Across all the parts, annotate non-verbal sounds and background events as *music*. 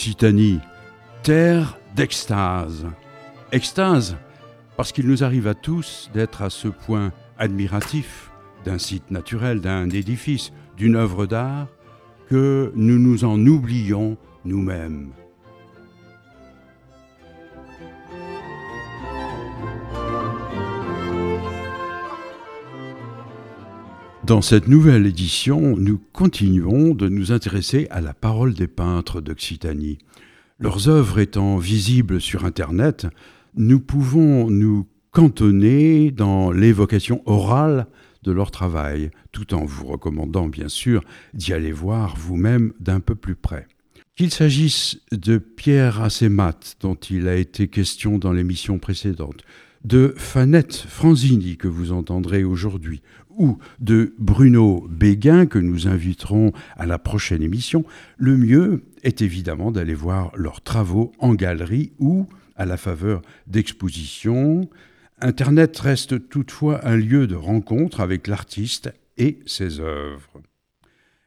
Occitanie, terre d'extase. Extase, parce qu'il nous arrive à tous d'être à ce point admiratifs d'un site naturel, d'un édifice, d'une œuvre d'art, que nous nous en oublions nous-mêmes. Dans cette nouvelle édition, nous continuons de nous intéresser à la parole des peintres d'Occitanie. Leurs œuvres étant visibles sur Internet, nous pouvons nous cantonner dans l'évocation orale de leur travail, tout en vous recommandant bien sûr d'y aller voir vous-même d'un peu plus près. Qu'il s'agisse de Pierre Assemat, dont il a été question dans l'émission précédente, de Fanette Franzini que vous entendrez aujourd'hui, ou de Bruno Béguin que nous inviterons à la prochaine émission, le mieux est évidemment d'aller voir leurs travaux en galerie ou à la faveur d'expositions. Internet reste toutefois un lieu de rencontre avec l'artiste et ses œuvres.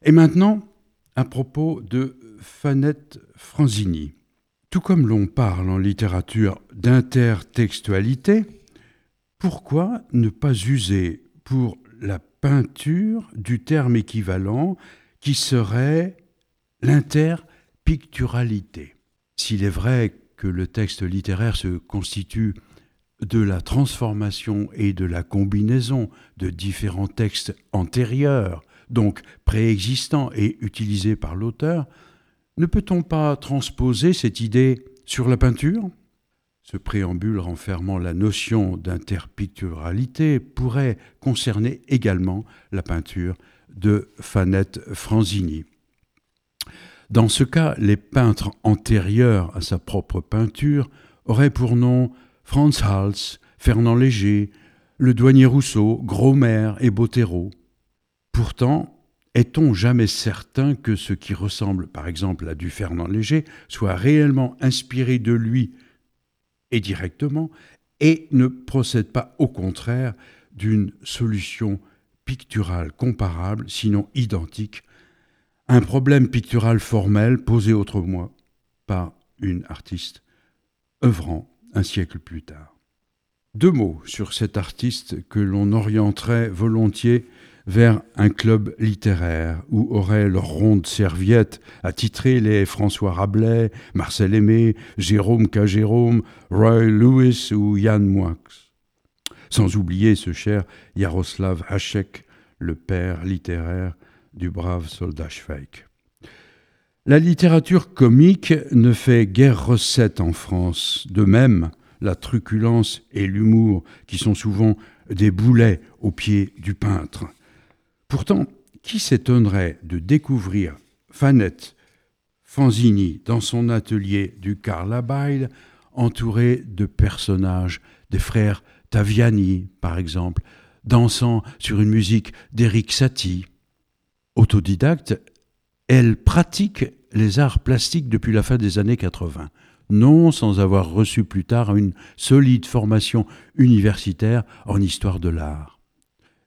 Et maintenant, à propos de Fanette Franzini. Tout comme l'on parle en littérature d'intertextualité, pourquoi ne pas user pour la peinture du terme équivalent qui serait l'interpicturalité. S'il est vrai que le texte littéraire se constitue de la transformation et de la combinaison de différents textes antérieurs, donc préexistants et utilisés par l'auteur, ne peut-on pas transposer cette idée sur la peinture? Ce préambule renfermant la notion d'interpicturalité pourrait concerner également la peinture de Fanette Franzini. Dans ce cas, les peintres antérieurs à sa propre peinture auraient pour nom Franz Hals, Fernand Léger, le douanier Rousseau, Grosmer et Bottero. Pourtant, est-on jamais certain que ce qui ressemble par exemple à du Fernand Léger soit réellement inspiré de lui et directement et ne procède pas au contraire d'une solution picturale comparable, sinon identique, un problème pictural formel posé autrement par une artiste œuvrant un siècle plus tard. Deux mots sur cet artiste que l'on orienterait volontiers vers un club littéraire où auraient leur ronde serviette attitré les François Rabelais, Marcel Aimé, Jérôme K. Roy Lewis ou Yann Moix. Sans oublier ce cher Jaroslav Hachek, le père littéraire du brave soldat Schweik. La littérature comique ne fait guère recette en France. De même, la truculence et l'humour, qui sont souvent des boulets aux pieds du peintre. Pourtant, qui s'étonnerait de découvrir Fanette Fanzini dans son atelier du Carlabile, entouré de personnages, des frères Taviani, par exemple, dansant sur une musique d'Eric Satie. Autodidacte, elle pratique les arts plastiques depuis la fin des années 80, non sans avoir reçu plus tard une solide formation universitaire en histoire de l'art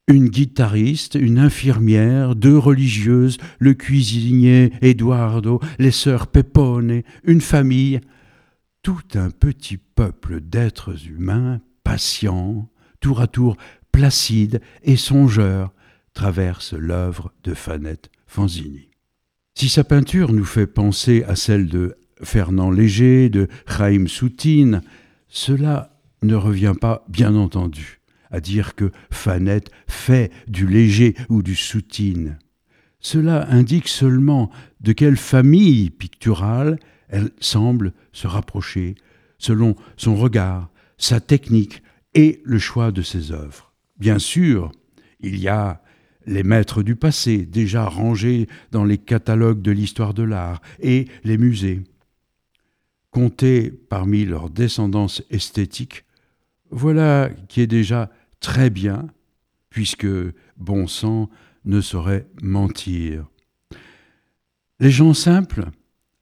une guitariste, une infirmière, deux religieuses, le cuisinier Eduardo, les sœurs Pepone, une famille, tout un petit peuple d'êtres humains patients, tour à tour placides et songeurs, traverse l'œuvre de Fanette Fanzini. Si sa peinture nous fait penser à celle de Fernand Léger, de Chaim Soutine, cela ne revient pas, bien entendu, à dire que Fanette fait du léger ou du soutine. Cela indique seulement de quelle famille picturale elle semble se rapprocher, selon son regard, sa technique et le choix de ses œuvres. Bien sûr, il y a les maîtres du passé, déjà rangés dans les catalogues de l'histoire de l'art, et les musées. Comptés parmi leurs descendance esthétique, voilà qui est déjà très bien, puisque bon sang ne saurait mentir. Les gens simples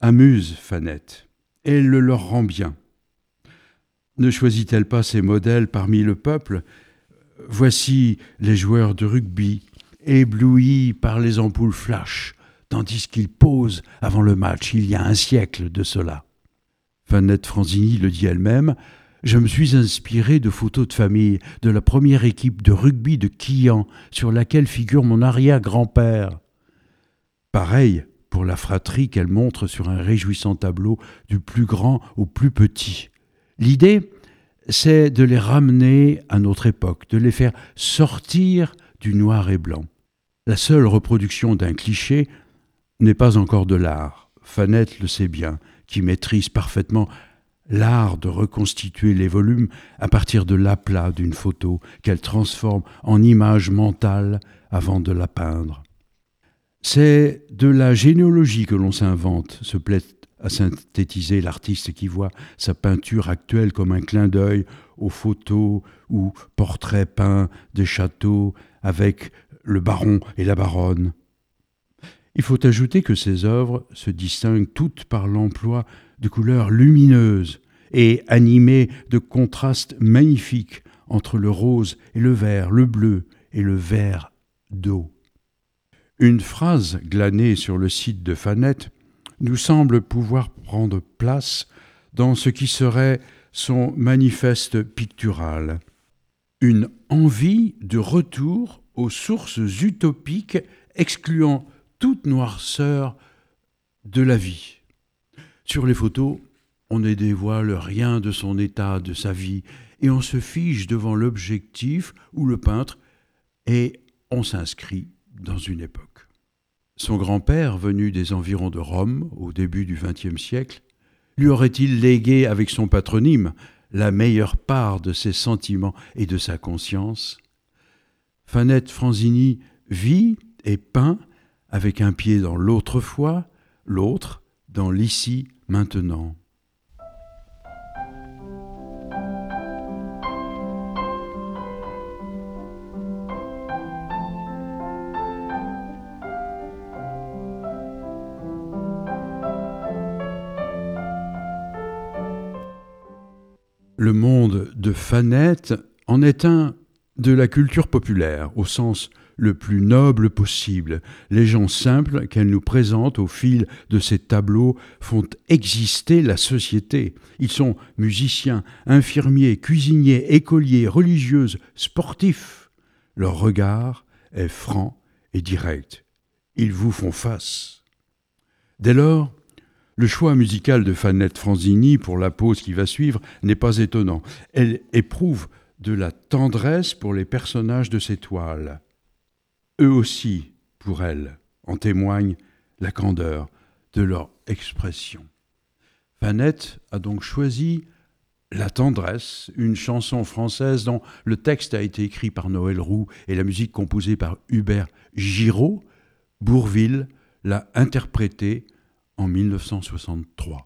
amusent Fanette, et elle le leur rend bien. Ne choisit-elle pas ses modèles parmi le peuple? Voici les joueurs de rugby, éblouis par les ampoules flash, tandis qu'il pose avant le match il y a un siècle de cela. Fanette Franzini le dit elle-même, je me suis inspiré de photos de famille de la première équipe de rugby de Quillan sur laquelle figure mon arrière-grand-père. Pareil pour la fratrie qu'elle montre sur un réjouissant tableau du plus grand au plus petit. L'idée, c'est de les ramener à notre époque, de les faire sortir du noir et blanc. La seule reproduction d'un cliché n'est pas encore de l'art. Fanette le sait bien, qui maîtrise parfaitement l'art de reconstituer les volumes à partir de l'aplat d'une photo qu'elle transforme en image mentale avant de la peindre. C'est de la généalogie que l'on s'invente, se plaît à synthétiser l'artiste qui voit sa peinture actuelle comme un clin d'œil aux photos ou portraits peints des châteaux avec le baron et la baronne. Il faut ajouter que ces œuvres se distinguent toutes par l'emploi de couleurs lumineuses et animées de contrastes magnifiques entre le rose et le vert, le bleu et le vert d'eau. Une phrase glanée sur le site de Fanette nous semble pouvoir prendre place dans ce qui serait son manifeste pictural. Une envie de retour aux sources utopiques excluant toute noirceur de la vie. Sur les photos, on ne dévoile rien de son état, de sa vie, et on se fige devant l'objectif ou le peintre, et on s'inscrit dans une époque. Son grand-père, venu des environs de Rome au début du XXe siècle, lui aurait-il légué avec son patronyme la meilleure part de ses sentiments et de sa conscience? Fanette Franzini vit et peint avec un pied dans l'autrefois, l'autre dans l'ici maintenant. Le monde de Fanette en est un de la culture populaire, au sens le plus noble possible. Les gens simples qu'elle nous présente au fil de ses tableaux font exister la société. Ils sont musiciens, infirmiers, cuisiniers, écoliers, religieuses, sportifs. Leur regard est franc et direct. Ils vous font face. Dès lors, le choix musical de Fanette Franzini pour la pause qui va suivre n'est pas étonnant. Elle éprouve de la tendresse pour les personnages de ses toiles. Eux aussi, pour elle, en témoigne la candeur de leur expression. Fanette a donc choisi La tendresse, une chanson française dont le texte a été écrit par Noël Roux et la musique composée par Hubert Giraud. Bourville l'a interprétée en 1963.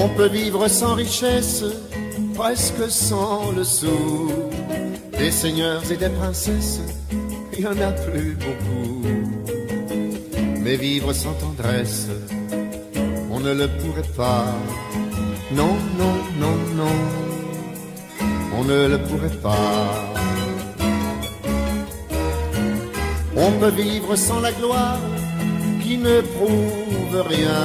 On peut vivre sans richesse, presque sans le sou. Des seigneurs et des princesses, il n'y en a plus beaucoup mais vivre sans tendresse, on ne le pourrait pas. Non, non, non, non, on ne le pourrait pas. On peut vivre sans la gloire qui ne prouve rien,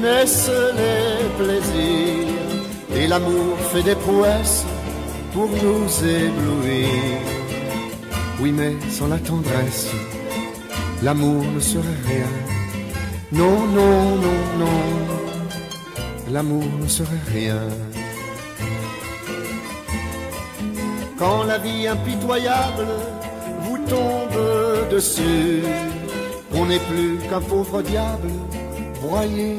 naissent les plaisirs et l'amour fait des prouesses pour nous éblouir. Oui, mais sans la tendresse, l'amour ne serait rien. Non, non, non, non, l'amour ne serait rien. Quand la vie impitoyable vous tombe dessus, on n'est plus qu'un pauvre diable, broyé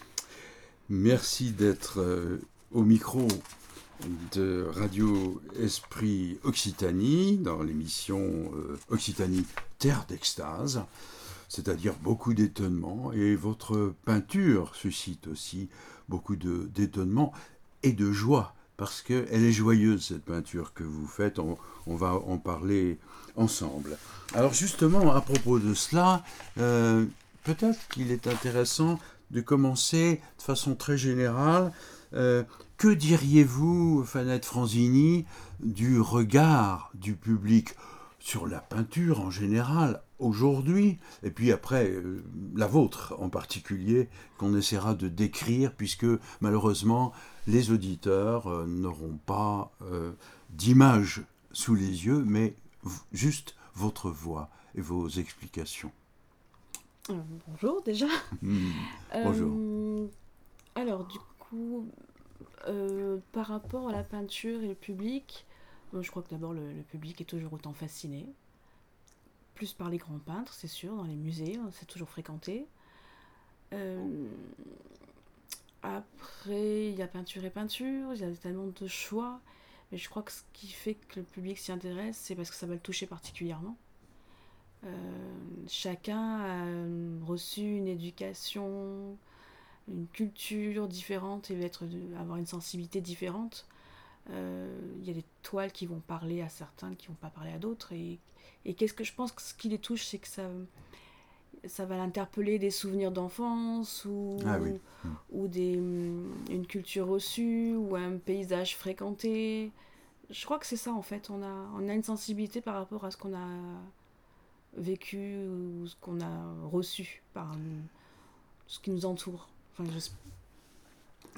merci d'être euh, au micro de Radio Esprit Occitanie dans l'émission euh, Occitanie Terre d'extase, c'est-à-dire beaucoup d'étonnement et votre peinture suscite aussi beaucoup d'étonnement et de joie parce qu'elle est joyeuse cette peinture que vous faites, on, va en parler ensemble. Alors justement à propos de cela, euh, peut-être qu'il est intéressant de commencer de façon très générale. Euh, que diriez-vous, Fanette Franzini, du regard du public sur la peinture en général aujourd'hui, et puis après euh, la vôtre en particulier, qu'on essaiera de décrire, puisque malheureusement les auditeurs euh, n'auront pas d'image sous les yeux, mais juste votre voix et vos explications. Bonjour déjà. Mmh. bonjour. alors du coup, par rapport à la peinture et le public, je crois que d'abord le, le, public est toujours autant fasciné. Plus par les grands peintres, c'est sûr, dans les musées, hein, c'est toujours fréquenté. Euh, après, il y a peinture et peinture, il y a tellement de choix. Mais je crois que ce qui fait que le public s'y intéresse, c'est parce que ça va le toucher particulièrement. Euh, chacun a reçu une éducation, une culture différente et va être, avoir une sensibilité différente. Euh, il y a des toiles qui vont parler à certains, qui vont pas parler à d'autres. Et, et qu'est-ce que je pense que ce qui les touche, c'est que ça, ça va l'interpeller des souvenirs d'enfance ou, ah oui. ou des, une culture reçue ou un paysage fréquenté. Je crois que c'est ça en fait. On a, on a une sensibilité par rapport à ce qu'on a vécu ou ce qu'on a reçu par ce qui nous entoure. Enfin,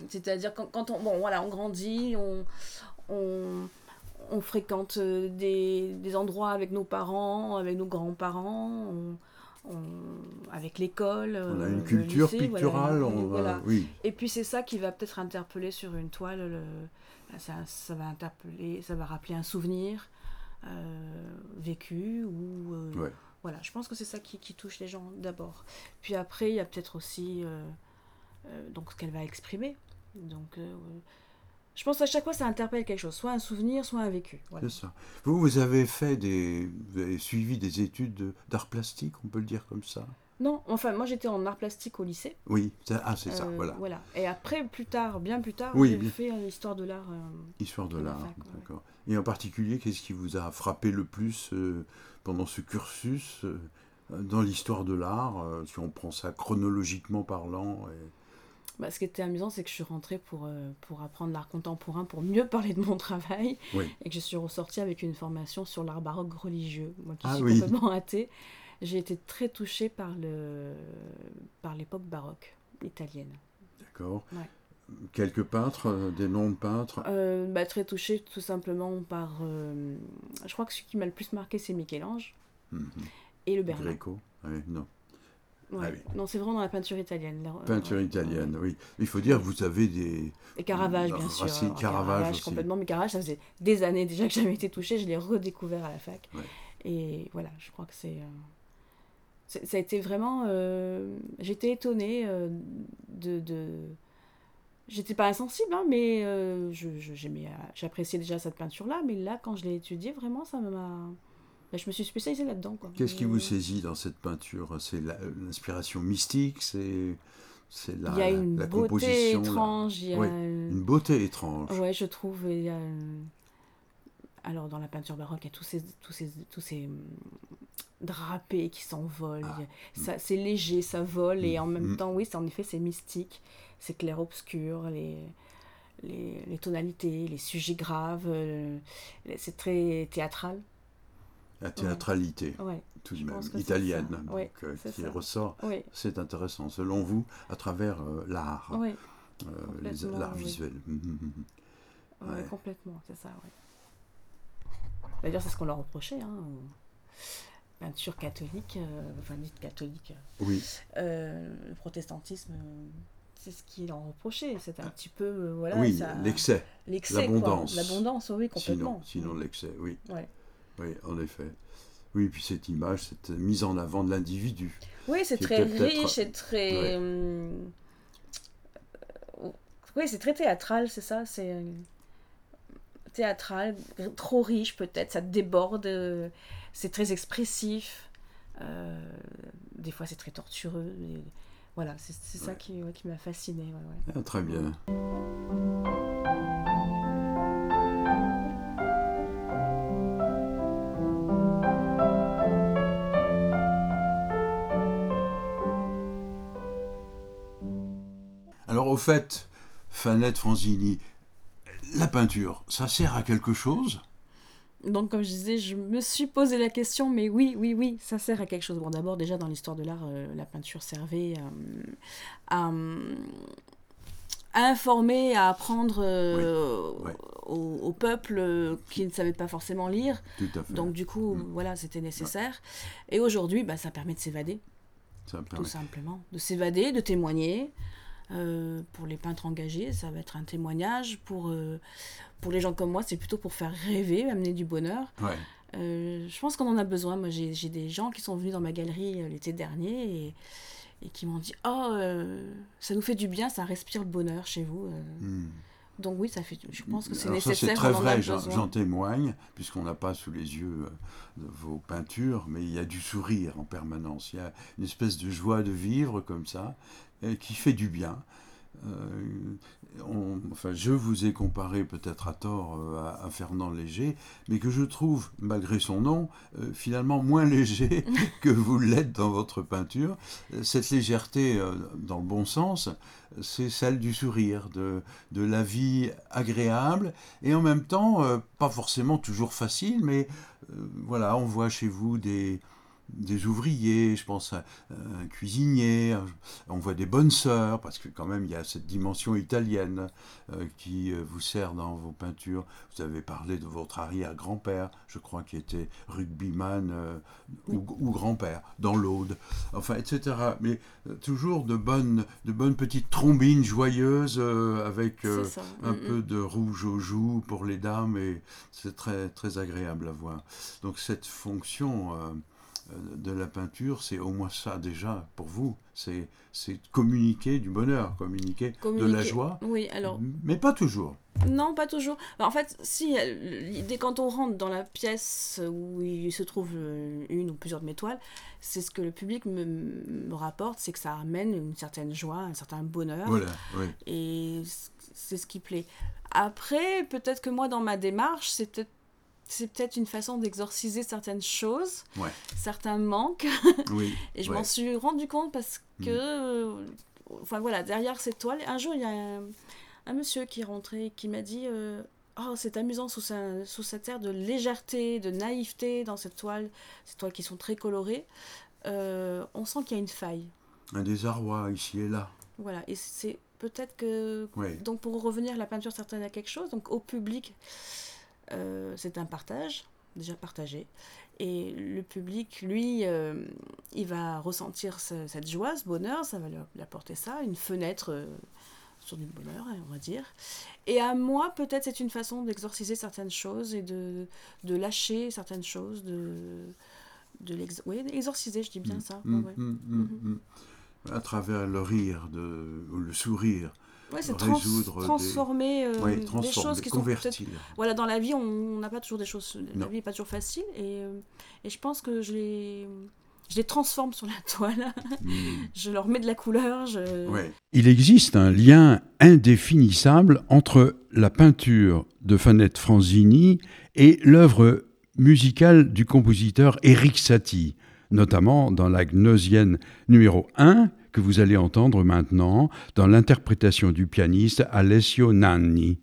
c'est-à-dire quand, quand, on, bon, voilà, on grandit, on, on, on fréquente des, des, endroits avec nos parents, avec nos grands-parents, avec l'école. On a une culture lycée, picturale. Voilà, on voilà. Va, oui. Et puis c'est ça qui va peut-être interpeller sur une toile. Le, ça, ça, va interpeller, ça va rappeler un souvenir euh, vécu ou. Euh, ouais. Voilà, je pense que c'est ça qui, qui, touche les gens d'abord. Puis après, il y a peut-être aussi euh, donc ce qu'elle va exprimer. Donc, je pense à chaque fois, ça interpelle quelque chose, soit un souvenir, soit un vécu. Voilà. C'est ça. Vous, vous avez fait des, vous avez suivi des études d'art plastique, on peut le dire comme ça? Non, enfin, moi j'étais en art plastique au lycée. Oui, ah, c'est ça, voilà. voilà. Et après, plus tard, bien plus tard, Oui, j'ai bien. fait euh, histoire de l'art. euh, Histoire de la l'art, ouais. Et en particulier, qu'est-ce qui vous a frappé le plus euh, pendant ce cursus euh, dans l'histoire de l'art, euh, si on prend ça chronologiquement parlant et... Bah, ce qui était amusant, c'est que je suis rentrée pour, pour apprendre l'art contemporain, pour mieux *laughs* parler de mon travail, Oui. et que je suis ressortie avec une formation sur l'art baroque religieux. Moi qui Ah suis oui. complètement athée, j'ai été très touchée par le par l'époque baroque italienne. D'accord. Ouais. Quelques peintres, euh, des noms de peintres. Euh, bah, très touchée tout simplement par... euh, je crois que celui qui m'a le plus marqué, c'est Michel-Ange Mhm. et le Berlin. Gréco, ouais, non. Ouais. Ah oui. Non, c'est vraiment dans la peinture italienne. la- Peinture italienne, oui. Il faut dire vous avez des... Et Caravage, bien sûr. Alors, Caravage aussi. complètement. Mais Caravage, ça faisait des années déjà que j'avais été touchée. Je l'ai redécouvert à la fac. Ouais. Et voilà, je crois que c'est. ça a été vraiment. euh, J'étais étonnée de. de... J'étais pas insensible, hein, mais euh, je- je- j'aimais, euh, j'appréciais déjà cette peinture-là. Mais là, quand je l'ai étudiée, vraiment, ça m'a. ben, je me suis spécialisée là-dedans. quoi. Qu'est-ce qui vous euh, saisit dans cette peinture? C'est la- l'inspiration mystique C'est c'est la, Il y a une la beauté étrange. Il y a Oui, une- beauté étrange. Ouais, je trouve. il y a, Alors, dans la peinture baroque, il y a tous ces, tous ces, tous ces hum, drapés qui s'envolent. Ah. Ça- C'est léger, ça vole. Et en même temps, oui, c'est en effet, c'est mystique. C'est clair-obscur. Les, les, les tonalités, les sujets graves. euh, c'est très théâtral. La théâtralité, Ouais, tout de même, italienne, donc, Ouais, euh, qui ça. ressort. C'est intéressant, selon vous, à travers euh, l'art, l'art visuel. Mhm. ouais, Ouais. complètement, c'est ça. D'ailleurs, c'est ce qu'on leur reprochait. Hein, catholiques, euh, enfin dites catholiques, Oui, le protestantisme, c'est ce qui leur reprochait. C'est un petit peu, euh, voilà, Ah. oui ça- l'excès, l'abondance. L'abondance, oui, complètement. sinon, sinon l'excès, oui. Ouais. Oui, en effet. Oui, puis cette image, cette mise en avant de l'individu. Oui, c'est très riche, c'est très. Ouais. hum, euh, Oui, c'est très théâtral, c'est ça. C'est euh, théâtral, trop riche peut-être, ça déborde, euh, c'est très expressif. euh, des fois, c'est très tortureux. et voilà, c'est ça qui, ouais, qui m'a fasciné. Ah, très bien. Alors au fait, Fanette Franzini, la peinture, ça sert à quelque chose? Donc, comme je disais, je me suis posé la question, mais oui, oui, oui, ça sert à quelque chose. Bon, d'abord, déjà, dans l'histoire de l'art, euh, la peinture servait euh, à, euh, à informer, à apprendre euh, Oui, ouais. au, au peuple qui ne savait pas forcément lire. Tout à fait. Donc, du coup, Mm. voilà, c'était nécessaire. Et aujourd'hui, bah, ça permet de s'évader, tout simplement. De s'évader, de témoigner. Euh, pour les peintres engagés, ça va être un témoignage. Pour, euh, pour les gens comme moi, c'est plutôt pour faire rêver, amener du bonheur. Ouais. Euh, je pense qu'on en a besoin. Moi, j'ai j'ai des gens qui sont venus dans ma galerie l'été dernier et, et qui m'ont dit Oh, ça nous fait du bien, ça respire le bonheur chez vous. Hmm. Donc, oui, ça fait, je pense que c'est nécessaire. c'est très vrai, j'en témoigne, puisqu'on n'a pas sous les yeux vos peintures, mais il y a du sourire en permanence. Il y a une espèce de joie de vivre comme ça, qui fait du bien. Euh, enfin, je vous ai comparé peut-être à tort euh, à, Fernand Léger, mais que je trouve, malgré son nom, euh, finalement moins *laughs* léger que vous l'êtes dans votre peinture. Euh, Cette légèreté, euh, dans le bon sens, c'est celle du sourire, de, de la vie agréable et en même temps euh, pas forcément toujours facile, mais euh, voilà, on voit chez vous des, des ouvriers, je pense à un cuisinier, on voit des bonnes sœurs, parce que quand même il y a cette dimension italienne euh, qui euh, vous sert dans vos peintures. Vous avez parlé de votre arrière-grand-père, je crois, qui était rugbyman euh, ou, ou grand-père, dans l'Aude, enfin, etc. Mais euh, toujours de bonnes, de bonnes petites trombines joyeuses euh, avec euh, ça. un Mm, peu mm. de rouge aux joues pour les dames et c'est très très agréable à voir. Donc cette fonction euh, euh, de la peinture, c'est au moins ça déjà pour vous, c'est communiquer du bonheur, communiquer, de la joie, Oui, alors, mais pas toujours. non, pas toujours. Bah, En fait, si, euh, dès quand on rentre dans la pièce où il se trouve euh, une ou plusieurs de mes toiles, c'est ce que le public me, me rapporte, c'est que ça amène une certaine joie, un certain bonheur. Voilà, oui. Et c'est ce qui plaît. Après, peut-être que moi, dans ma démarche, c'est peut-être c'est peut-être une façon d'exorciser certaines choses, Ouais. certains manques. Oui. *laughs* Et je ouais. m'en suis rendu compte parce que, euh, enfin voilà, derrière cette toile, un jour, il y a un, un monsieur qui est rentré et qui m'a dit euh, Oh, c'est amusant sous, sa, sous cette air de légèreté, de naïveté dans cette toile, ces toiles qui sont très colorées. euh, on sent qu'il y a une faille. Un désarroi ici et là. Voilà, et c'est peut-être que donc pour revenir, la peinture certaine à quelque chose, donc au public, euh, c'est un partage, déjà partagé. Et le public, lui, euh, il va ressentir cette joie, ce bonheur, ça va lui apporter ça, une fenêtre euh, sur du bonheur, on va dire. Et à moi, peut-être, c'est une façon d'exorciser certaines choses et de, de lâcher certaines choses, de, de oui, exorciser, je dis bien mm, ça. Mm, mm, à travers le rire, de, ou le sourire, Ouais, c'est transformer, euh, des... choses qui convertir. sont voilà dans la vie on n'a pas toujours des choses la vie n'est pas toujours facile et, euh, et je pense que je les je les transforme sur la *laughs* toile hmm. je leur mets de la couleur je... il existe un lien indéfinissable entre la peinture de Fanette Franzini et l'œuvre musicale du compositeur Eric Satie notamment dans la Gnosienne numéro 1 que vous allez entendre maintenant dans l'interprétation du pianiste Alessio Nanni.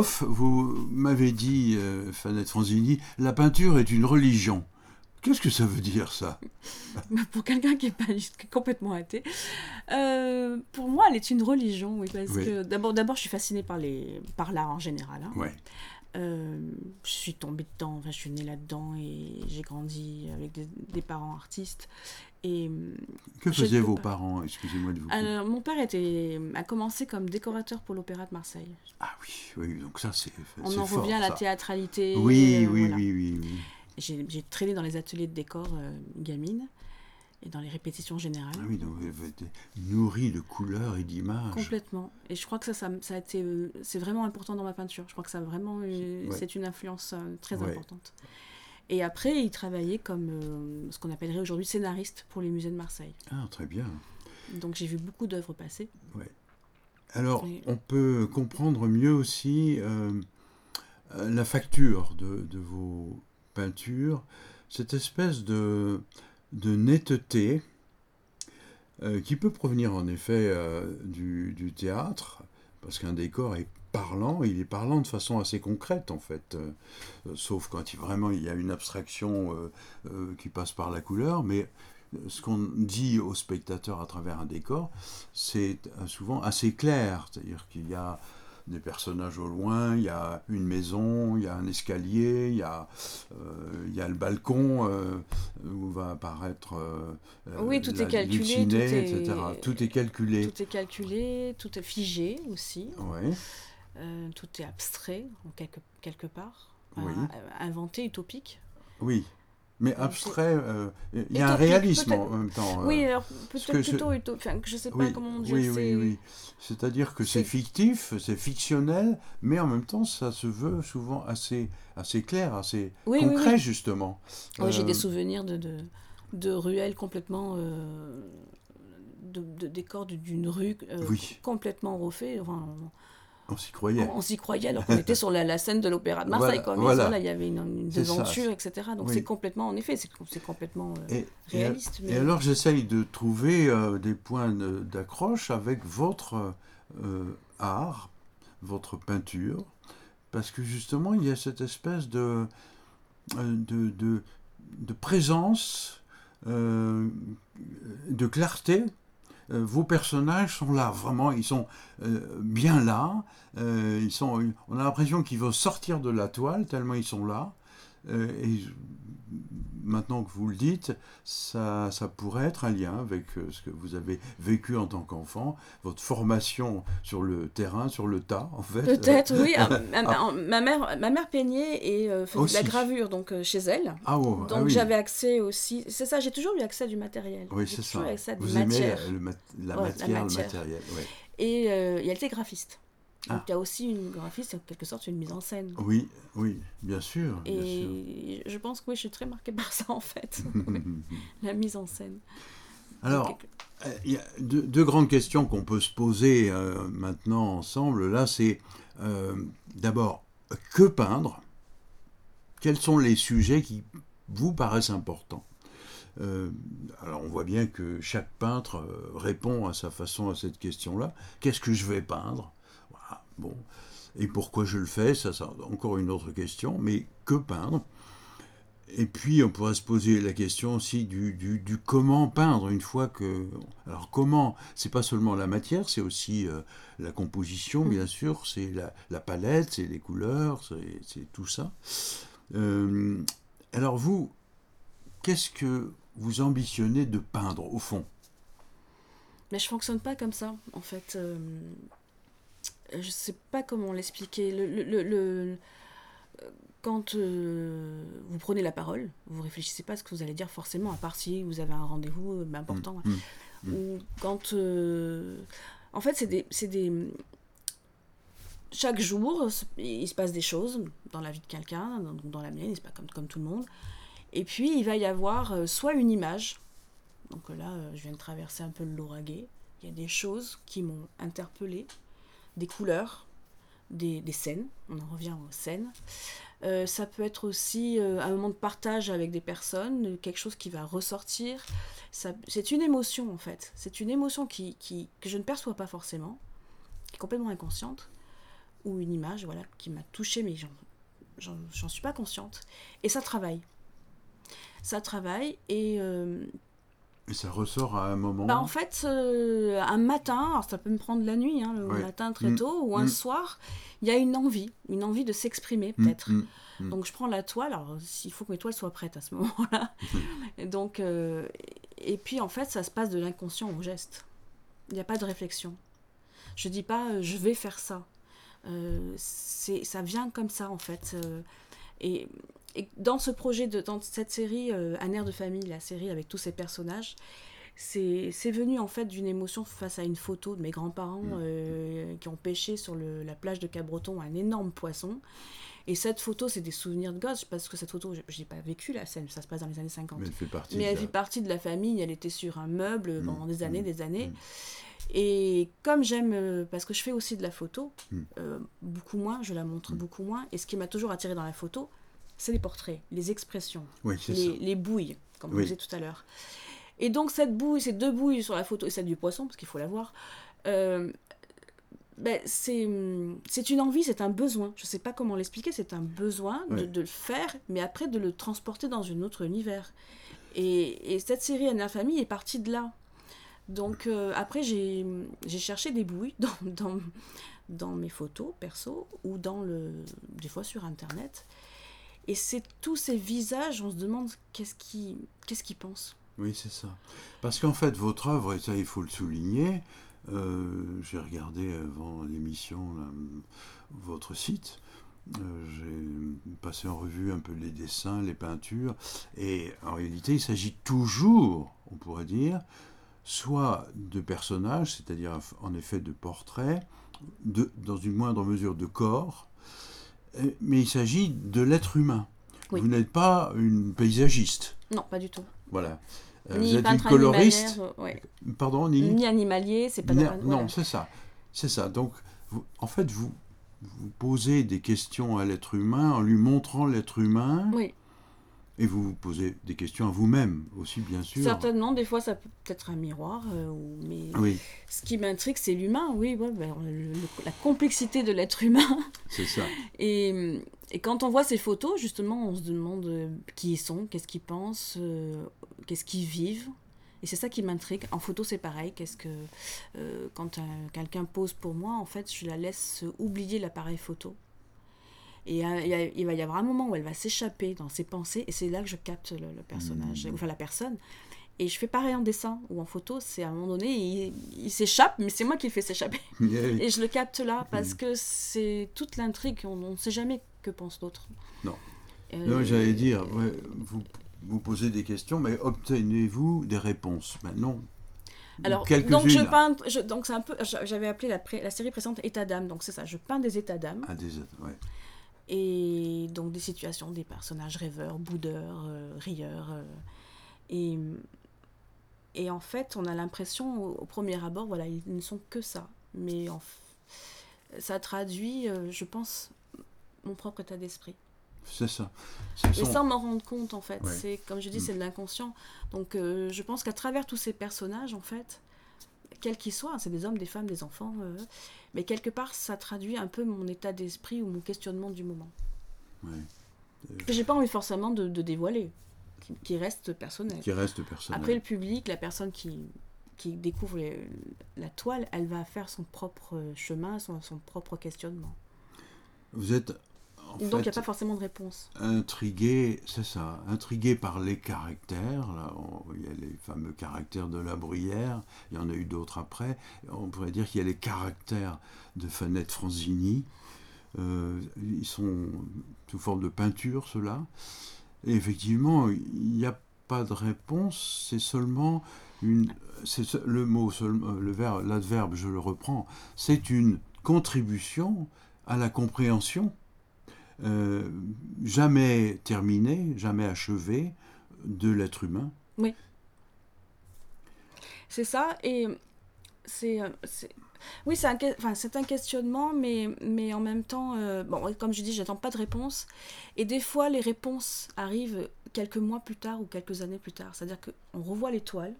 Off, vous m'avez dit, euh, Fanette Franzini, la peinture est une religion. Qu'est-ce que ça veut dire ça? *laughs* Pour quelqu'un qui est pas complètement athée, euh, pour moi, elle est une religion, oui, parce que d'abord, d'abord, je suis fascinée par les, par l'art en général. Hein. Ouais. Euh, je suis tombée dedans, enfin, je suis née là-dedans et j'ai grandi avec des, parents artistes. Et que faisaient vos parents? Excusez-moi de vous. Alors, mon père était, a commencé comme décorateur pour l'Opéra de Marseille. Ah oui, oui, donc ça c'est. On en revient à la théâtralité. Oui, oui, oui, oui, oui, J'ai traîné dans les ateliers de décor euh, gamine et dans les répétitions générales. Ah oui, donc vous été nourri de couleurs et d'images. Complètement. Et je crois que ça, ça, a été, euh, c'est vraiment important dans ma peinture. Je crois que ça vraiment, c'est une influence euh, très importante. Et après, il travaillait comme euh, ce qu'on appellerait aujourd'hui scénariste pour les musées de Marseille. Ah, très bien. Donc j'ai vu beaucoup d'œuvres passer. Ouais. Alors, on peut comprendre mieux aussi la facture de, de, vos peintures, cette espèce de, de netteté euh, qui peut provenir en effet euh, du, théâtre, parce qu'un décor est parlant, il est parlant de façon assez concrète en fait, euh, sauf quand il, vraiment il y a une abstraction qui passe par la couleur, mais ce qu'on dit au spectateur à travers un décor, c'est souvent assez clair, c'est-à-dire qu'il y a des personnages au loin, il y a une maison, il y a un escalier, il y a, euh, il y a le balcon euh, où va apparaître euh, oui, tout est calculé, tout est... etc. Tout est calculé. Tout est calculé, tout est figé aussi. Oui. tout est abstrait, en quelque, quelque part. Oui. inventé, utopique. Oui. Mais abstrait, euh, il y a un réalisme en même temps. Euh, oui, alors peut-être plutôt utopique. je ne sais pas comment dire. Oui, oui, oui. C'est-à-dire que c'est fictif, c'est fictionnel, mais en même temps, ça se veut souvent assez, assez clair, assez concret, justement. Oui, j'ai des euh, souvenirs de, de, de ruelles complètement. de, de décors d'une rue complètement refait. Enfin, on s'y croyait. On, s'y croyait alors qu'on *laughs* était sur la, scène de l'Opéra de Marseille. Voilà, il y avait une, une devanture, etc. Donc c'est complètement, en effet, c'est complètement euh, réaliste. Et, alors j'essaye de trouver euh, des points d'accroche avec votre euh, art, votre peinture, parce que justement il y a cette espèce de, de, de, de présence, de clarté vos personnages sont là, vraiment, ils sont euh, bien là. Euh, ils sont, on a l'impression qu'ils vont sortir de la toile tellement ils sont là. Maintenant que vous le dites, ça, ça pourrait être un lien avec ce que vous avez vécu en tant qu'enfant, votre formation sur le terrain, sur le tas, en fait. Peut-être, oui. *laughs* Ah, ma, mère, ma mère peignait et faisait de la gravure donc chez elle. Ah, oh, donc j'avais accès aussi. C'est ça, j'ai toujours eu accès à du matériel. Oui, c'est ça. vous aimez la, matière, le matériel. Et elle était graphiste. Donc il y a aussi une graphiste, en quelque sorte une mise en scène. Oui, oui, bien sûr. Et je pense que oui, je suis très marquée par ça en fait, *laughs* la mise en scène. Alors, euh, il y a deux, grandes questions qu'on peut se poser euh, maintenant ensemble. Là, c'est euh, d'abord, que peindre? Quels sont les sujets qui vous paraissent importants? Alors on voit bien que chaque peintre répond à sa façon à cette question-là. Qu'est-ce que je vais peindre? Bon. Et pourquoi je le fais, ça c'est encore une autre question, mais que peindre? Et puis on pourrait se poser la question aussi du, du, comment peindre une fois que... Alors comment C'est pas seulement la matière, c'est aussi euh, la composition, bien sûr, c'est la, palette, c'est les couleurs, c'est tout ça. Euh, alors vous, qu'est-ce que vous ambitionnez de peindre au fond? Mais je fonctionne pas comme ça, en fait. Euh, je sais pas comment l'expliquer. Le, le, quand euh, vous prenez la parole, vous réfléchissez pas à ce que vous allez dire forcément, à part si vous avez un rendez-vous euh, important. Mm, mm, mm. Ou quand. Euh, en fait, c'est des, des. Chaque jour, il se passe des choses dans la vie de quelqu'un, dans, dans, la mienne, c'est pas comme, comme tout le monde. Et puis, il va y avoir soit une image. Donc là, je viens de traverser un peu le Lauragais. Il y a des choses qui m'ont interpellée des couleurs, des, scènes, on en revient aux scènes. Euh, ça peut être aussi euh, un moment de partage avec des personnes, quelque chose qui va ressortir. C'est une émotion en fait. C'est une émotion qui, qui, que je ne perçois pas forcément, qui est complètement inconsciente. ou une image voilà, qui m'a touchée, mais j'en suis pas consciente. Et ça travaille. Ça travaille et. Euh, et ça ressort à un moment bah En fait, euh, un matin, alors ça peut me prendre la nuit, hein, le matin très mm. tôt, ou un mm. soir, il y a une envie, une envie de s'exprimer mm. peut-être. Donc je prends la toile, alors il faut que mes toiles soient prêtes à ce *laughs* moment-là. et donc, euh, et puis en fait, ça se passe de l'inconscient au geste. Il n'y a pas de réflexion. Je dis pas je vais faire ça. Euh, ça vient comme ça en fait. Euh, et, dans ce projet, de, dans cette série, euh, Un air de famille, la série avec tous ces personnages, c'est venu en fait d'une émotion face à une photo de mes grands-parents mmh. qui ont pêché sur la plage de Cabreton un énorme poisson. Et cette photo, c'est des souvenirs de gosse, parce que cette photo, je n'ai pas vécu la scène, ça se passe dans les années 50. Mais elle fait partie, Mais elle fait partie de la famille, elle était sur un meuble pendant des années, des années. Et comme j'aime, euh, parce que je fais aussi de la photo, euh, beaucoup moins, je la montre beaucoup moins. Et ce qui m'a toujours attiré dans la photo, c'est les portraits, les expressions, les, bouilles, comme oui. vous disait tout à l'heure. Et donc cette bouille, ces deux bouilles sur la photo, et celle du poisson, parce qu'il faut la voir, euh, ben, c'est une envie, c'est un besoin. Je ne sais pas comment l'expliquer, c'est un besoin de, de, le faire, mais après de le transporter dans un autre univers. Et, et cette série Anna Famille est partie de là. Donc euh, après, j'ai cherché des bouilles *laughs* dans, dans, dans, mes photos perso ou dans le, des fois sur Internet. Et c'est tous ces visages, on se demande qu'est-ce qu'ils qu'est-ce qu'ils pensent. Oui, c'est ça. Parce qu'en fait, votre œuvre, et ça il faut le souligner, euh, j'ai regardé avant l'émission votre site, euh, j'ai passé en revue un peu les dessins, les peintures, et en réalité, il s'agit toujours, on pourrait dire, soit de personnages, c'est-à-dire en effet de portraits, de, dans une moindre mesure de corps, mais il s'agit de l'être humain. Vous n'êtes pas une paysagiste. Non, pas du tout. Voilà. Euh, ni vous êtes une coloriste. Euh, Pardon, ni... ni animalier, c'est pas. Non, non c'est ça. C'est ça. Donc, en fait, vous, vous posez des questions à l'être humain en lui montrant l'être humain. Oui. Et vous vous posez des questions à vous-même aussi, bien sûr. Certainement, des fois ça peut être un miroir, euh, mais oui. ce qui m'intrigue, c'est l'humain, oui, ben, la complexité de l'être humain. C'est ça. *laughs* Et, et, quand on voit ces photos, justement, on se demande euh, qui ils sont, qu'est-ce qu'ils pensent, euh, qu'est-ce qu'ils vivent. Et c'est ça qui m'intrigue. En photo, c'est pareil. Qu'est-ce que quand quelqu'un pose pour moi, en fait, je la laisse oublier l'appareil photo et euh, il va y avoir un moment où elle va s'échapper dans ses pensées, et c'est là que je capte le, personnage, mmh. enfin la personne. Et je fais pareil en dessin ou en photo, c'est à un moment donné, il, s'échappe, mais c'est moi qui le fais s'échapper. *laughs* Et je le capte là, parce mmh. que c'est toute l'intrigue, on ne sait jamais que pense l'autre. Non. Euh, non, j'allais dire, vous, vous posez des questions, mais obtenez-vous des réponses Non, alors, donc je peins, donc c'est un peu, j'avais appelé la, la, série précédente état d'âme, donc c'est ça, je peins des états d'âme. Ah, des, ouais et donc des situations, des personnages rêveurs, boudeurs, euh, rieurs. Euh, et, et en fait, on a l'impression au, premier abord, voilà, ils ne sont que ça. Mais en, ça traduit, euh, je pense, mon propre état d'esprit. C'est ça. Et sans m'en rendre compte, en fait. C'est Comme je dis, mm. c'est de l'inconscient. Donc je pense qu'à travers tous ces personnages, en fait, quels qu'ils soient, c'est des hommes, des femmes, des enfants, mais quelque part, ça traduit un peu mon état d'esprit ou mon questionnement du moment. Ouais. Que j'ai pas envie forcément de, dévoiler, qui, reste personnel. Qui reste personnel. Après, le public, la personne qui, qui découvre la toile, elle va faire son propre chemin, son, son propre questionnement. Vous êtes donc il n'y a pas forcément de réponse. Intrigué, c'est ça, intrigué par les caractères. Là, il y a les fameux caractères de la bruyère, il y en a eu d'autres après. On pourrait dire qu'il y a les caractères de Fanette Franzini. Euh, ils sont sous forme de peinture, ceux-là. Et effectivement, il n'y a pas de réponse, c'est seulement une. C'est le mot, le verbe, l'adverbe, je le reprends, c'est une contribution à la compréhension euh, jamais terminé, jamais achevé de l'être humain. Oui. C'est ça, et c'est. Oui, c'est un, enfin, un questionnement, mais, mais en même temps, euh, bon, comme je dis, j'attends pas de réponse. Et des fois, les réponses arrivent quelques mois plus tard ou quelques années plus tard. C'est-à-dire qu'on revoit l'étoile,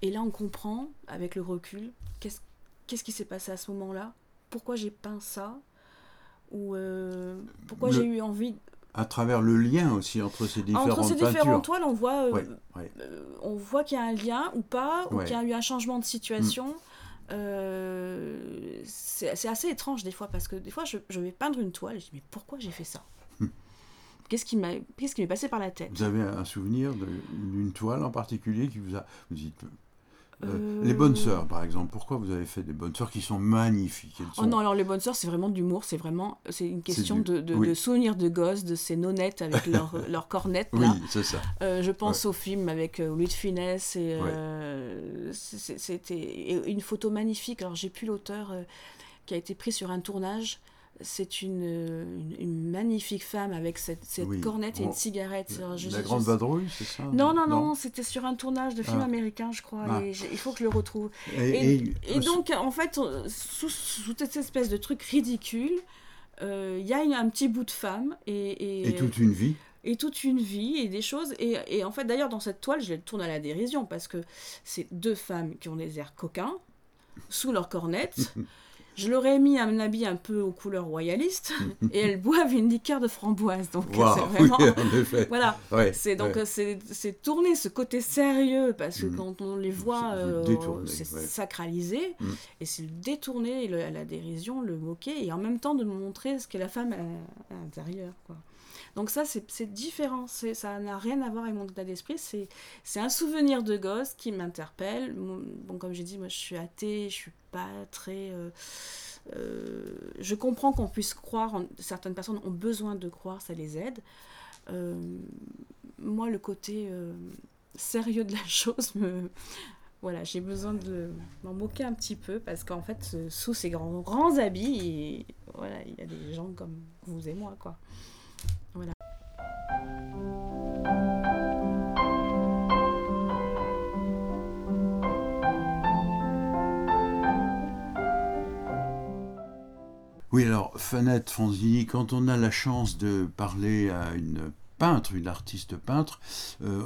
et là, on comprend, avec le recul, qu'est-ce qu'est-ce qui s'est passé à ce moment-là? Pourquoi j'ai peint ça? Ou euh, pourquoi Le- j'ai eu envie. À travers le lien aussi entre ces différentes Entre ces peintures. différentes toiles, on voit, euh, Ouais, ouais. euh, on voit qu'il y a un lien ou pas, ou Ouais. Mm. qu'il y a eu un changement de situation. Euh, c'est assez étrange des fois parce que des fois je, je vais peindre une toile et je dis mais pourquoi j'ai fait ça Hmm. Qu'est-ce qui m'est passé par la tête? Vous avez un souvenir d'une toile en particulier qui vous a. Vous dites. Euh, Les bonnes sœurs, par exemple. Pourquoi vous avez fait des bonnes sœurs qui sont magnifiques? Oh non, alors les bonnes sœurs, c'est vraiment de l'humour, c'est vraiment, c'est une question du- de, de, oui. de souvenirs de gosses, de ces nonnettes avec leurs *laughs* cornettes Oui, c'est ça. Euh, je pense au film avec euh, Louis de Funès et Ouais. euh, c'était une photo magnifique. Alors j'ai plus l'auteur qui a été pris sur un tournage. C'est une, euh, une, une magnifique femme avec cette, cette Oui. cornette et une cigarette. Je- La je- grande je- vadrouille, c'est ça Non, non, non, c'était sur un tournage de film Ah. américain, je crois. Ah. et il faut que je le retrouve. Et, Et, et- et donc, en fait, on- sous, sous cette espèce de truc ridicule, euh, il y a une- un petit bout de femme et, et, toute une vie. et toute une vie et des choses. Et, et en fait, d'ailleurs, dans cette toile, je les tourne à la dérision parce que c'est deux femmes qui ont des airs coquins, sous leurs cornettes. *laughs* Je leur ai mis un habit un peu aux couleurs royalistes *laughs* et elles boivent une liqueur de framboise. Donc, euh, c'est vraiment. oui, *laughs* en effet. Voilà, Ouais, c'est donc ouais. euh, c'est c'est tourner ce côté sérieux parce que Mhm. quand on les voit, euh, c'est ouais. sacralisé Mhm. et c'est le détourner, le- la dérision, le moquer et en même temps de montrer ce qu'est la femme à, à l'intérieur. Quoi. Donc ça c'est c'est différent, ça n'a rien à voir avec mon état d'esprit, c'est c'est un souvenir de gosse qui m'interpelle. Bon comme j'ai dit, moi je suis athée, je suis très euh, euh, je comprends qu'on puisse croire, en- certaines personnes ont besoin de croire, ça les aide. Euh, moi, le côté sérieux de la *laughs* chose, me... voilà, j'ai besoin de m'en moquer un petit peu parce qu'en fait, sous ces grands, grands habits, voilà, il y a des gens comme vous et moi, quoi. Oui, alors, Fanette Franzini, quand on a la chance de parler à une peintre, une artiste peintre, euh,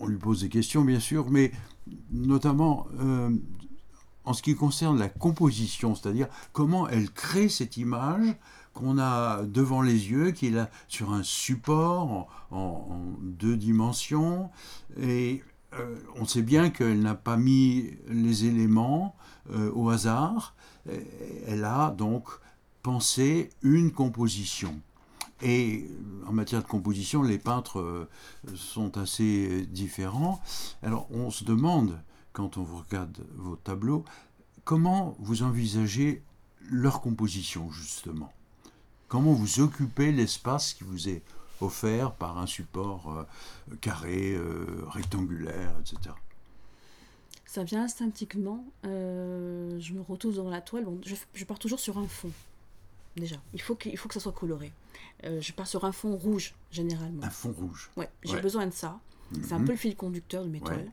on lui pose des questions, bien sûr, mais notamment euh, en ce qui concerne la composition, c'est-à-dire comment elle crée cette image qu'on a devant les yeux, qui est là sur un support en, deux dimensions, et euh, on sait bien qu'elle n'a pas mis les éléments au hasard, elle a donc pensé une composition. Et euh, en matière de composition, les peintres euh, sont assez différents. Alors on se demande, quand on regarde vos tableaux, comment vous envisagez leur composition, justement Comment vous occupez l'espace qui vous est offert par un support euh, carré, euh, rectangulaire, etc. Ça vient instinctivement. euh, je me retrouve dans la toile. Bon, je, je pars toujours sur un fond. Déjà, il faut que, il faut que ça soit coloré. Euh, je pars sur un fond rouge, généralement. Un fond rouge. Ouais, j'ai Ouais. besoin de ça. C'est un Mhm. peu le fil conducteur de mes Ouais. toiles.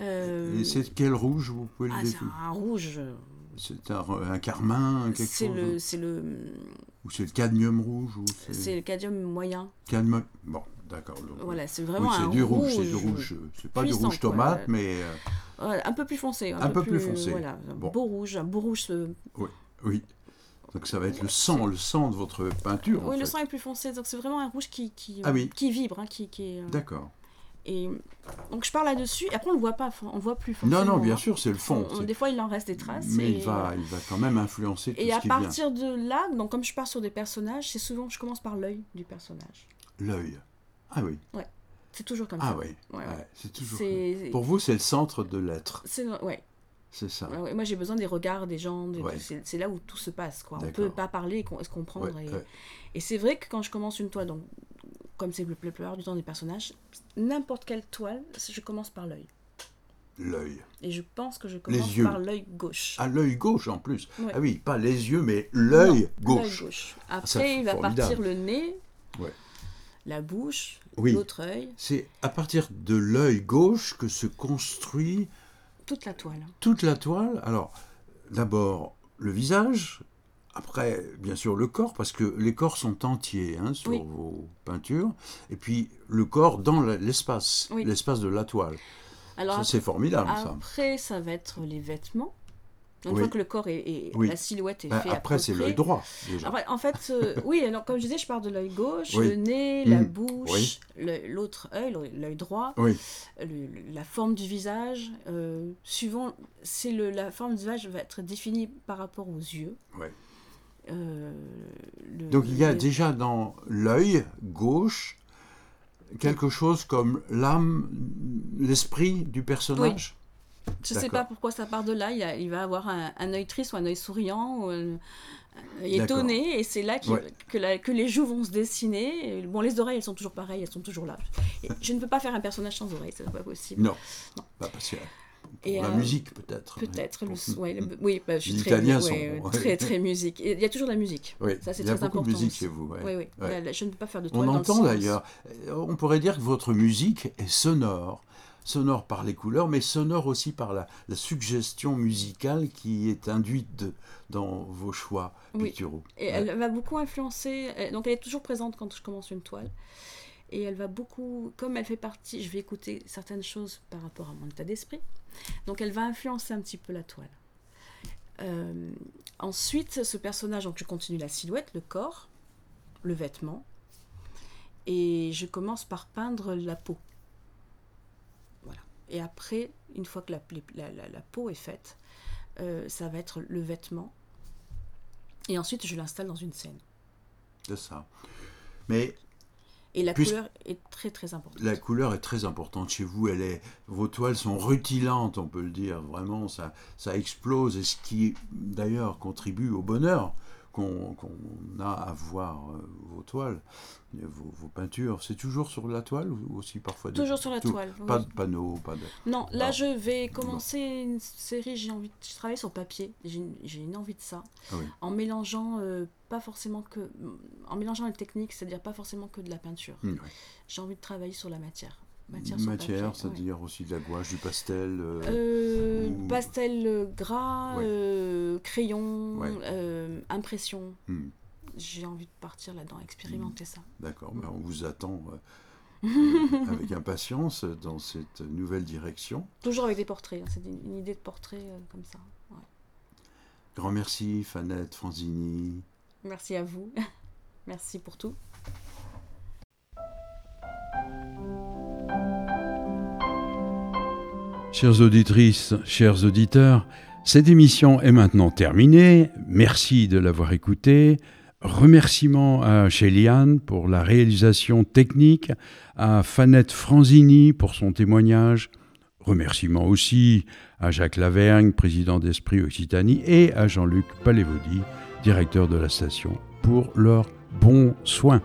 Euh, Et c'est quel rouge, vous pouvez le ah, c'est un rouge. euh, C'est un, un carmin, quelque chose le, c'est le, Ou c'est le cadmium rouge ou c'est le cadmium moyen. cadmium Bon, d'accord. Voilà, c'est oui, vraiment un du rouge, rouge. c'est du rouge. euh, C'est pas du rouge quoi. tomate, mais euh, un peu plus foncé. Un, Un peu plus foncé. Voilà, un Bon. beau rouge, un beau rouge. euh, oui. Donc ça va être le sang, le sang de votre peinture. Oui, le fait. sang est plus foncé, donc c'est vraiment un rouge qui, qui, Ah oui. qui vibre, hein, qui, qui est, euh, D'accord. Et donc je pars là-dessus. Après on le voit pas, on le voit plus forcément. Non, non, bien sûr, c'est le fond. On- des fois il en reste des traces. Mais et, il va, il va quand même influencer tout Et ce à qui vient. partir de là, donc comme je pars sur des personnages, c'est souvent je commence par l'œil du personnage. L'œil. Ah oui. C'est toujours comme Ah ça. oui. Ouais, ouais. Ouais, c'est toujours. Pour vous, c'est le centre de l'être. c'est ouais. C'est ça. Ouais, ouais, Moi j'ai besoin des regards des gens. Ouais. C'est là où tout se passe. Quoi. On D'accord. peut pas parler et, se comprendre. Ouais, et ouais. et c'est vrai que quand je commence une toile, donc comme c'est le la plupart du temps des personnages, n'importe quelle toile, je commence par l'œil. L'œil. Et je pense que je commence yeux. par l'œil gauche. Ah, l'œil gauche en plus. Ouais. Ah oui, pas les yeux, mais l'œil gauche. gauche. ça, Après, il va formidable. partir le nez, Ouais. la bouche, Oui. l'autre œil, C'est à partir de l'œil gauche que se construit toute la toile. toute la toile. Alors, d'abord le visage, après, bien sûr, le corps, parce que les corps sont entiers hein, sur Oui. vos peintures, et puis le corps dans l'espace, Oui. l'espace de la toile. Alors Ça, c'est formidable, ça. après, ça va être les vêtements. Une fois que le corps et la silhouette est ben, fait. Après, c'est l'œil droit. Déjà. en fait, euh, *laughs* oui, alors, comme je disais, je pars de l'œil gauche, le nez, la mmh. bouche, l'autre œil, l'œil droit, la forme du visage. Euh, suivant, c'est la forme du visage va être définie par rapport aux yeux. Euh, Donc il y a déjà dans l'œil gauche quelque chose comme l'âme, l'esprit du personnage? Je ne sais pas pourquoi ça part de là. Il, va avoir un, œil triste ou un œil souriant, ou un, étonné, et c'est là que, que, les joues vont se dessiner. Bon, les oreilles, elles sont toujours pareilles, elles sont toujours là. je ne peux pas faire un personnage sans oreilles, c'est pas possible. Non, non. pas possible. Pour la euh, musique peut-être. Peut-être, oui, bah, je suis très, très, très musique. Il y a toujours de la musique. Oui. Ça c'est très important. Il y a beaucoup de musique chez vous. Oui, oui. Je ne peux pas faire de On entend d'ailleurs. On pourrait dire que votre musique est sonore sonore par les couleurs, mais sonore aussi par la, suggestion musicale qui est induite dans vos choix picturaux. Et elle va beaucoup influencer, donc elle est toujours présente quand je commence une toile. Et elle va beaucoup, comme elle fait partie, je vais écouter certaines choses par rapport à mon état d'esprit. Donc elle va influencer un petit peu la toile. Euh, ensuite, ce personnage, donc je continue la silhouette, le corps, le vêtement. Et je commence par peindre la peau. Et après, une fois que la, la, peau est faite, euh, ça va être le vêtement. Et ensuite, je l'installe dans une scène. C'est ça. Mais et la couleur est très très importante. La couleur est très importante chez vous. Elle est, vos toiles sont rutilantes, on peut le dire. Vraiment, ça, ça explose. Et ce qui, d'ailleurs, contribue au bonheur qu'on a à voir euh, vos toiles, vos, peintures. C'est toujours sur la toile ou aussi parfois Toujours sur la toile. Pas de panneaux, pas de. Non, là je vais commencer une série. J'ai envie. De... Je travaille sur papier. J'ai une envie de ça. Ah en mélangeant euh, pas forcément que, en mélangeant les techniques, c'est-à-dire pas forcément que de la peinture. Mmh, J'ai envie de travailler sur la matière. Matière, c'est-à-dire aussi de la gouache, du pastel euh, euh, Pastel euh, gras, crayon, impression. Hmm. J'ai envie de partir là-dedans, expérimenter ça. D'accord, mais on vous attend *laughs* avec impatience dans cette nouvelle direction. Toujours avec des portraits, hein, c'est une idée de portrait comme ça. Grand merci, Fanette, Franzini. Merci à vous. *laughs* merci pour tout. Chères auditrices, chers auditeurs, cette émission est maintenant terminée. Merci de l'avoir écoutée. Remerciements à Chéliane pour la réalisation technique, à Fanette Franzini pour son témoignage. Remerciements aussi à Jacques Lavergne, président d'Esprit Occitanie, et à Jean-Luc Palévodi, directeur de la station, pour leurs bons soins.